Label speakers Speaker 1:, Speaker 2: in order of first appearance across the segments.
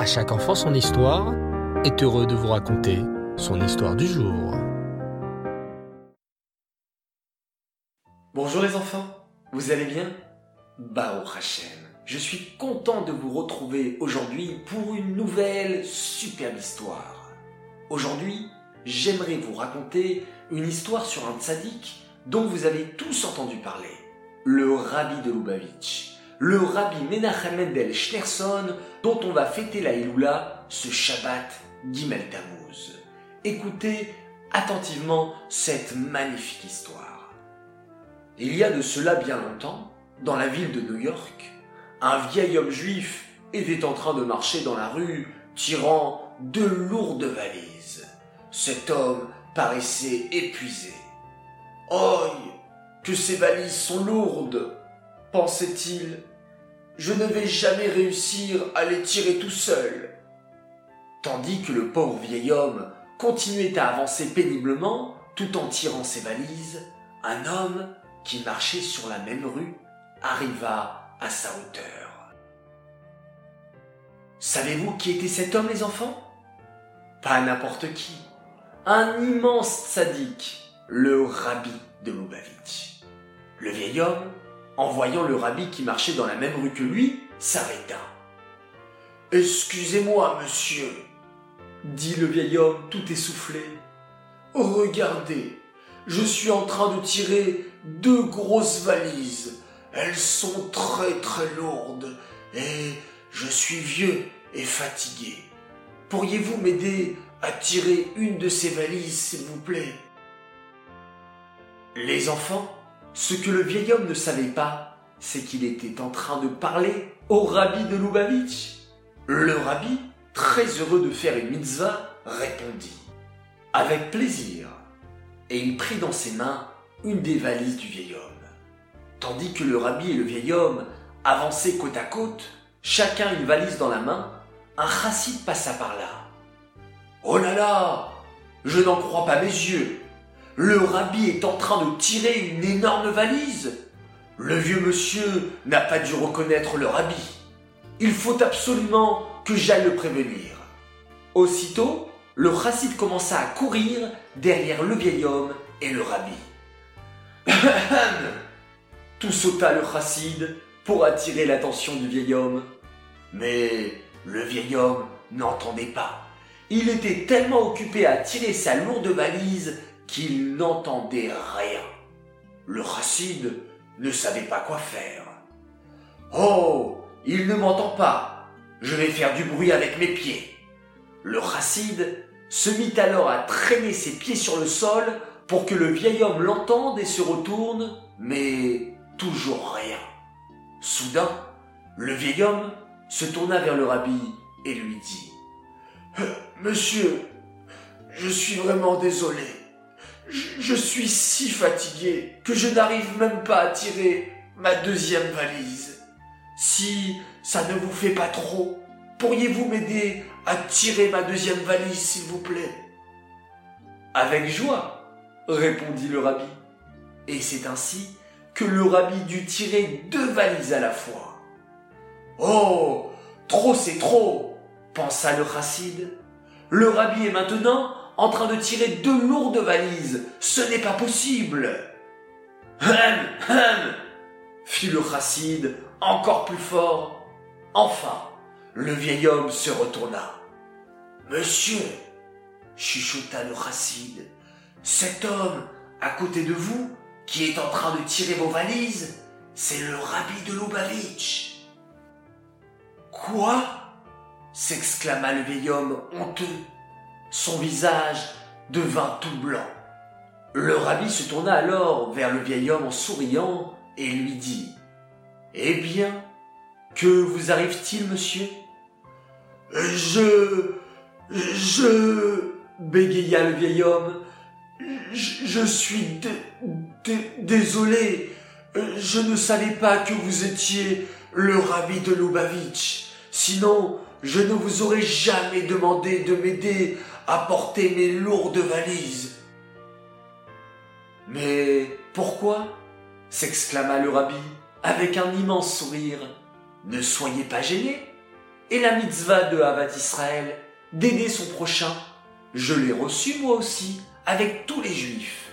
Speaker 1: À chaque enfant son histoire est heureux de vous raconter son histoire du jour.
Speaker 2: Bonjour les enfants, vous allez bien? Bao Hachem, je suis content de vous retrouver aujourd'hui pour une nouvelle superbe histoire. Aujourd'hui, j'aimerais vous raconter une histoire sur un tzaddik dont vous avez tous entendu parler, le rabbi de Lubavitch, le rabbi Menachem Mendel Schneerson dont on va fêter la Elula ce Shabbat Gimel Tammuz. Écoutez attentivement cette magnifique histoire. Il y a de cela bien longtemps, dans la ville de New York, un vieil homme juif était en train de marcher dans la rue tirant de lourdes valises. Cet homme paraissait épuisé. Oh, que ces valises sont lourdes, pensait-il. Je ne vais jamais réussir à les tirer tout seul. Tandis que le pauvre vieil homme continuait à avancer péniblement tout en tirant ses valises, un homme qui marchait sur la même rue arriva à sa hauteur. Savez-vous qui était cet homme, les enfants? Pas n'importe qui. Un immense sadique, le rabbi de Lubavitch. Le vieil homme, en voyant le rabbi qui marchait dans la même rue que lui, s'arrêta. Excusez-moi, monsieur, dit le vieil homme tout essoufflé. Regardez, je suis en train de tirer deux grosses valises. Elles sont très très lourdes et je suis vieux et fatigué. Pourriez-vous m'aider à tirer une de ces valises, s'il vous plaît? Les enfants, ce que le vieil homme ne savait pas, c'est qu'il était en train de parler au rabbi de Lubavitch. Le rabbi, très heureux de faire une mitzvah, répondit Avec plaisir. Et il prit dans ses mains une des valises du vieil homme. Tandis que le rabbi et le vieil homme avançaient côte à côte, chacun une valise dans la main, un chassid passa par là. Oh là là Je n'en crois pas mes yeux Le rabbi est en train de tirer une énorme valise Le vieux monsieur n'a pas dû reconnaître le rabbi. Il faut absolument que j'aille le prévenir. Aussitôt, le chassid commença à courir derrière le vieil homme et le rabbi. Tout sauta le chassid pour attirer l'attention du vieil homme. Mais le vieil homme n'entendait pas. Il était tellement occupé à tirer sa lourde valise qu'il n'entendait rien. Le chassid ne savait pas quoi faire. Oh, il ne m'entend pas. Je vais faire du bruit avec mes pieds. Le chassid se mit alors à traîner ses pieds sur le sol pour que le vieil homme l'entende et se retourne, mais toujours rien. Soudain, le vieil homme se tourna vers le rabbi et lui dit euh, Monsieur, je suis vraiment désolé. Je, je suis si fatigué que je n'arrive même pas à tirer ma deuxième valise. Si ça ne vous fait pas trop, pourriez-vous m'aider à tirer ma deuxième valise, s'il vous plaît? Avec joie, répondit le rabbi. Et c'est ainsi que le rabbi dut tirer deux valises à la fois. Oh, trop c'est trop, pensa le chassid. Le rabbi est maintenant en train de tirer deux lourdes valises. Ce n'est pas possible. Hum, hum, fit le chassid encore plus fort. Enfin, le vieil homme se retourna. Monsieur, chuchota le chassid, cet homme à côté de vous qui est en train de tirer vos valises, c'est le rabbi de Lubavitch. Quoi? s'exclama le vieil homme honteux. Son visage devint tout blanc. Le rabbi se tourna alors vers le vieil homme en souriant et lui dit Eh bien, que vous arrive-t-il, monsieur? Je. Je. bégaya le vieil homme. Je, suis désolé. Je ne savais pas que vous étiez le rabbi de Lubavitch. Sinon, je ne vous aurais jamais demandé de m'aider à porter mes lourdes valises. Mais pourquoi? s'exclama le rabbi avec un immense sourire. Ne soyez pas gêné. et la mitzvah de Havat Israël d'aider son prochain, je l'ai reçu moi aussi avec tous les juifs.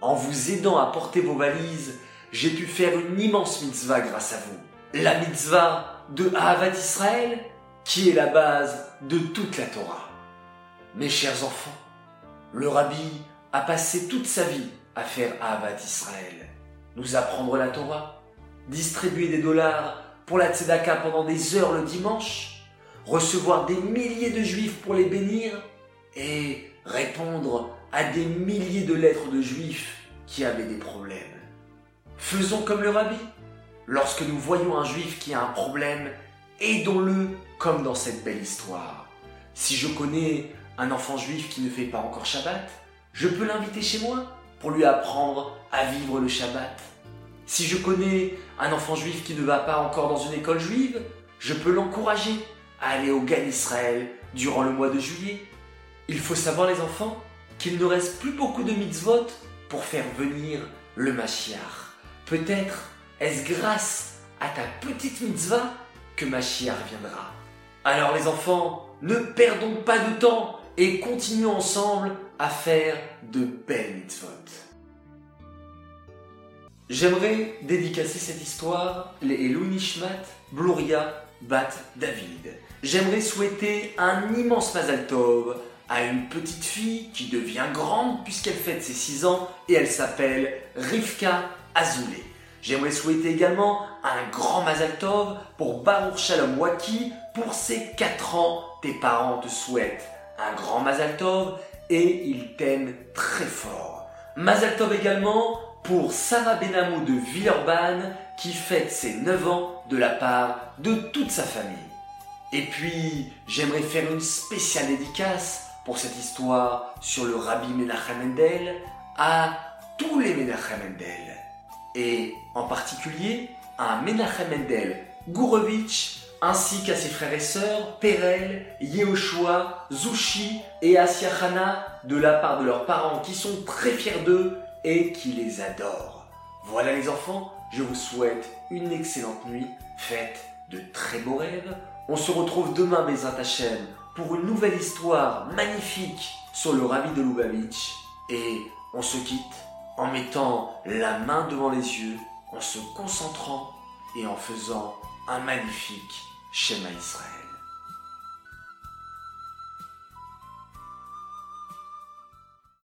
Speaker 2: En vous aidant à porter vos valises, j'ai pu faire une immense mitzvah grâce à vous. La mitzvah de Havat Israël, qui est la base de toute la Torah. Mes chers enfants, le rabbi a passé toute sa vie à faire Ahavat Israël, nous apprendre la Torah, distribuer des dollars pour la tzedaka pendant des heures le dimanche, recevoir des milliers de juifs pour les bénir et répondre à des milliers de lettres de juifs qui avaient des problèmes. Faisons comme le rabbi. Lorsque nous voyons un juif qui a un problème, aidons-le comme dans cette belle histoire. Si je connais un enfant juif qui ne fait pas encore Shabbat, je peux l'inviter chez moi pour lui apprendre à vivre le Shabbat. Si je connais un enfant juif qui ne va pas encore dans une école juive, je peux l'encourager à aller au Gan Israël durant le mois de juillet. Il faut savoir les enfants qu'il ne reste plus beaucoup de mitzvot pour faire venir le Mashiach. Peut-être est-ce grâce à ta petite mitzvah que Mashiach viendra. Alors les enfants, ne perdons pas de temps et continuons ensemble à faire de belles mitzvot. J'aimerais dédicacer cette histoire les Elou Nishmat, Gloria, Bat David. J'aimerais souhaiter un immense Mazal Tov à une petite fille qui devient grande puisqu'elle fête ses 6 ans et elle s'appelle Rivka Azoulay. J'aimerais souhaiter également un grand Mazal Tov pour Baruch Shalom Waki pour ses 4 ans. Tes parents te souhaitent un grand Mazal Tov et ils t'aiment très fort. Mazal Tov également pour Sarah Benamou de Villeurbanne qui fête ses 9 ans de la part de toute sa famille. Et puis, j'aimerais faire une spéciale dédicace pour cette histoire sur le Rabbi Menachem Mendel à tous les Menachem Mendel. Et en particulier à Menachem Mendel Gourovitch ainsi qu'à ses frères et sœurs Perel, Yehoshua, Zushi et Asiachana de la part de leurs parents qui sont très fiers d'eux et qui les adorent. Voilà les enfants, je vous souhaite une excellente nuit, faites de très beaux rêves. On se retrouve demain, mes Hachem, pour une nouvelle histoire magnifique sur le Rabbi de Lubavitch. Et on se quitte en mettant la main devant les yeux, en se concentrant et en faisant un magnifique Shema Israël.